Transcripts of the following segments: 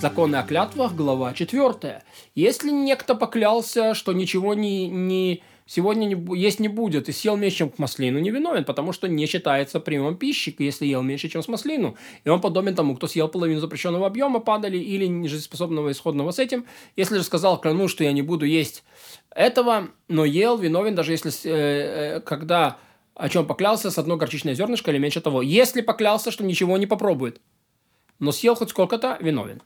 Законы о клятвах, глава 4. Если некто поклялся, что ничего не, не сегодня не, есть не будет, и съел меньше, чем к маслину, не виновен, потому что не считается приемом пищи, если ел меньше, чем с маслину. И он подобен тому, кто съел половину запрещенного объема, падали или нежизнеспособного исходного с этим. Если же сказал, клянусь, что я не буду есть этого, но ел, виновен, даже если, э, э, когда о чем поклялся, с одной горчичное зернышко или меньше того. Если поклялся, что ничего не попробует, но съел хоть сколько-то, виновен.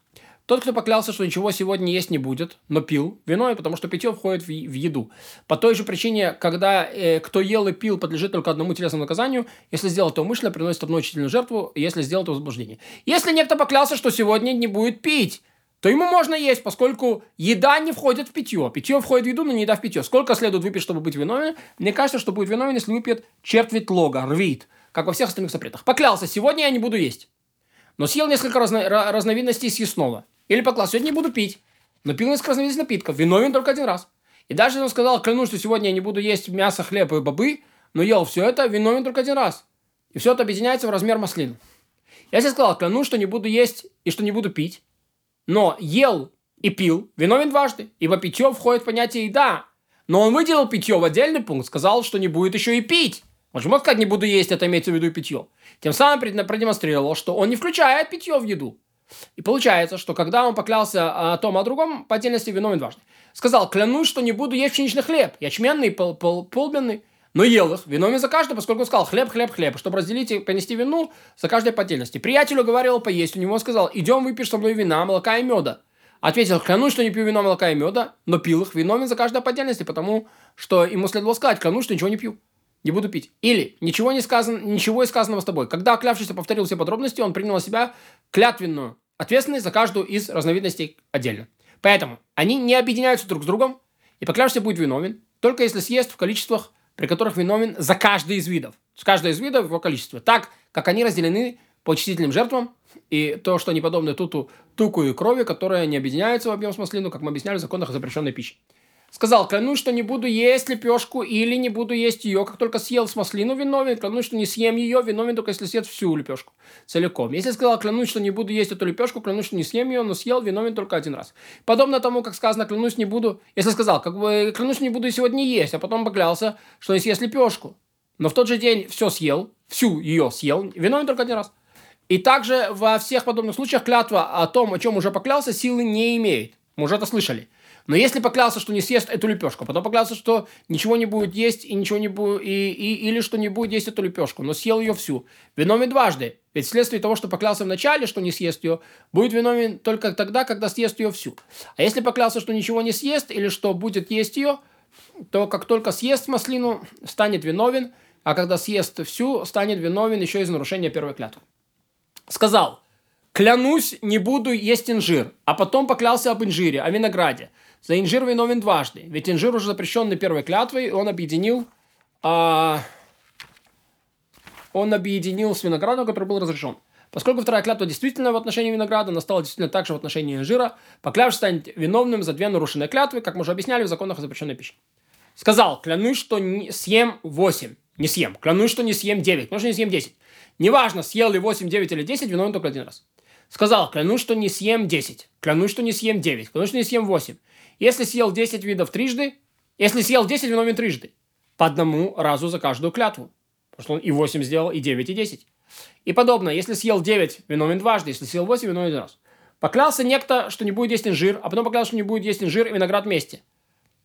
Тот, кто поклялся, что ничего сегодня есть не будет, но пил, виновен, потому что питье входит в, в еду. По той же причине, когда э, кто ел и пил, подлежит только одному телесному наказанию, если сделал это умышленно, приносит одну учительную жертву, если сделал это возбуждение. Если некто поклялся, что сегодня не будет пить, то ему можно есть, поскольку еда не входит в питье. Питье входит в еду, но не еда в питье. Сколько следует выпить, чтобы быть виновен? Мне кажется, что будет виновен, если выпьет четверть лога, рвит, как во всех остальных запретах. Поклялся, сегодня я не буду есть. Но съел несколько разно- разновидностей съестного. Или поклал, сегодня не буду пить. Но пил несколько разновидностей напитков. Виновен только один раз. И даже он сказал, клянусь, что сегодня я не буду есть мясо, хлеб и бобы, но ел все это, виновен только один раз. И все это объединяется в размер маслин. Я себе сказал, клянусь, что не буду есть и что не буду пить, но ел и пил, виновен дважды, ибо питье входит в понятие еда. Но он выделил питье в отдельный пункт, сказал, что не будет еще и пить. Он же мог сказать, не буду есть, это имеется в виду и питье. Тем самым продемонстрировал, что он не включает питье в еду. И получается, что когда он поклялся о том, о другом, по отдельности виновен дважды. Сказал, клянусь, что не буду есть пшеничный хлеб, ячменный, пол, пол, полбенный, но ел их, виновен за каждый, поскольку сказал хлеб, хлеб, хлеб, чтобы разделить и понести вину за каждой по отдельности. Приятелю говорил поесть, у него сказал, идем выпьешь со мной вина, молока и меда. Ответил, клянусь, что не пью вина, молока и меда, но пил их, виновен за каждой по отдельности, потому что ему следовало сказать, клянусь, что ничего не пью не буду пить. Или ничего не сказано, ничего из сказанного с тобой. Когда клявшийся повторил все подробности, он принял на себя клятвенную ответственность за каждую из разновидностей отдельно. Поэтому они не объединяются друг с другом, и поклявшийся будет виновен, только если съест в количествах, при которых виновен за каждый из видов. С каждой из видов его количество. Так, как они разделены по числительным жертвам, и то, что они подобны туту, туку и крови, которые не объединяются в объем с маслину, как мы объясняли в законах о запрещенной пище. Сказал, клянусь, что не буду есть лепешку или не буду есть ее, как только съел с маслину виновен, клянусь, что не съем ее, виновен только если съест всю лепешку целиком. Если сказал, клянусь, что не буду есть эту лепешку, клянусь, что не съем ее, но съел, виновен только один раз. Подобно тому, как сказано, клянусь, не буду, если сказал, как бы, клянусь, не буду сегодня есть, а потом поклялся, что не съест лепешку. Но в тот же день все съел, всю ее съел, виновен только один раз. И также во всех подобных случаях клятва о том, о чем уже поклялся, силы не имеет. Мы уже это слышали. Но если поклялся, что не съест эту лепешку, потом поклялся, что ничего не будет есть и ничего не будет, и, и, или что не будет есть эту лепешку, но съел ее всю, виновен дважды. Ведь вследствие того, что поклялся вначале, что не съест ее, будет виновен только тогда, когда съест ее всю. А если поклялся, что ничего не съест или что будет есть ее, то как только съест маслину, станет виновен, а когда съест всю, станет виновен еще из нарушения первой клятвы. Сказал, клянусь, не буду есть инжир, а потом поклялся об инжире, о винограде. За инжир виновен дважды. Ведь инжир уже запрещенный первой клятвой, он объединил, а, он объединил с виноградом, который был разрешен. Поскольку вторая клятва действительно в отношении винограда, она стала действительно также в отношении инжира, поклявшись станет виновным за две нарушенные клятвы, как мы уже объясняли в законах о запрещенной пище. Сказал, клянусь, что не съем 8. Не съем. Клянусь, что не съем 9. Может, не съем 10. Неважно, съел ли 8, 9 или 10, виновен только один раз. Сказал, клянусь, что не съем 10. Клянусь, что не съем 9. Клянусь, что не съем 8. Если съел 10 видов трижды, если съел 10, виновен трижды. По одному разу за каждую клятву. Потому что он и 8 сделал, и 9, и 10. И подобно, если съел 9, виновен дважды, если съел 8, виновен один раз. Поклялся некто, что не будет есть инжир, а потом поклялся, что не будет есть инжир и виноград вместе.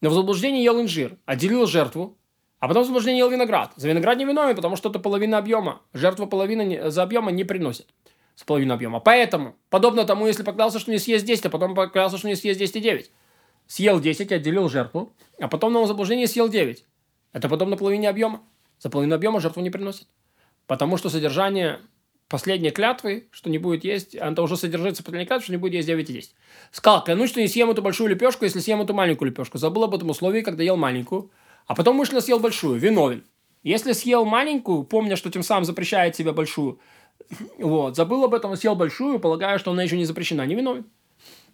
Но в заблуждении ел инжир, отделил жертву, а потом в заблуждении ел виноград. За виноград не виновен, потому что это половина объема. Жертва половина за объема не приносит. С половиной объема. Поэтому, подобно тому, если поклялся, что не съест 10, а потом поклялся, что не съест 10 и 9 съел 10, отделил жертву, а потом на заблуждение съел 9. Это подобно половине объема. За половину объема жертву не приносит. Потому что содержание последней клятвы, что не будет есть, это уже содержится последней клятвы, что не будет есть 9 и 10. Сказал, клянусь, что не съем эту большую лепешку, если съем эту маленькую лепешку. Забыл об этом условии, когда ел маленькую, а потом мысленно съел большую, виновен. Если съел маленькую, помня, что тем самым запрещает себе большую, вот, забыл об этом, съел большую, полагая, что она еще не запрещена, не виновен.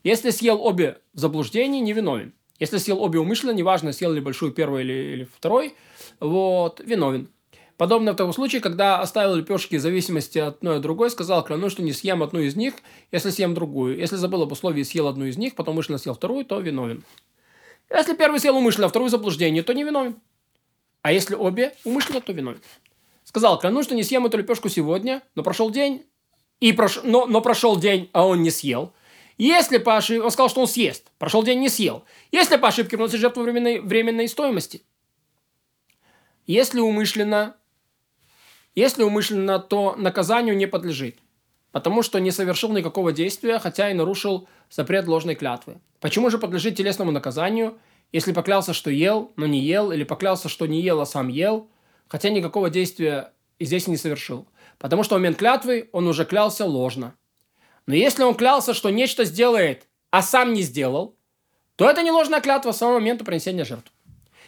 Если съел обе в заблуждении, не виновен. Если съел обе умышленно, неважно, съел ли большую первую или, или второй, вот, виновен. Подобно в том случае, когда оставил лепешки в зависимости от одной от другой, сказал, клянусь, что не съем одну из них, если съем другую. Если забыл об условии съел одну из них, потом умышленно съел вторую, то виновен. Если первый съел умышленно, а вторую заблуждение, то не виновен. А если обе умышленно, то виновен. Сказал, клянусь, что не съем эту лепешку сегодня, но прошел день, и прош... но, но прошел день, а он не съел. Если по ошибке... Он сказал, что он съест. Прошел день, не съел. Если по ошибке приносит жертву временной, временной стоимости. Если умышленно... Если умышленно, то наказанию не подлежит. Потому что не совершил никакого действия, хотя и нарушил запрет ложной клятвы. Почему же подлежит телесному наказанию, если поклялся, что ел, но не ел, или поклялся, что не ел, а сам ел, хотя никакого действия и здесь не совершил? Потому что в момент клятвы он уже клялся ложно. Но если он клялся, что нечто сделает, а сам не сделал, то это не ложная клятва с самого момента принесения жертвы.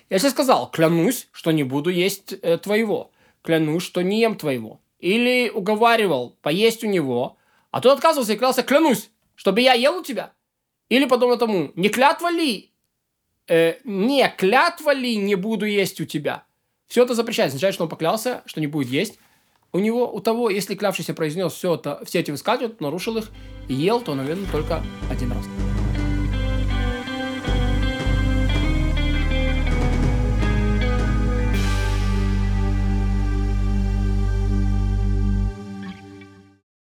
Если сказал, клянусь, что не буду есть э, твоего, клянусь, что не ем твоего, или уговаривал поесть у него, а тот отказывался и клялся, клянусь, чтобы я ел у тебя, или подобно тому, не клятва ли, э, не клятва ли не буду есть у тебя, все это запрещается, означает, что он поклялся, что не будет есть, у него, у того, если клявшийся произнес все, это, все эти высказывания, нарушил их и ел, то, наверное, только один раз.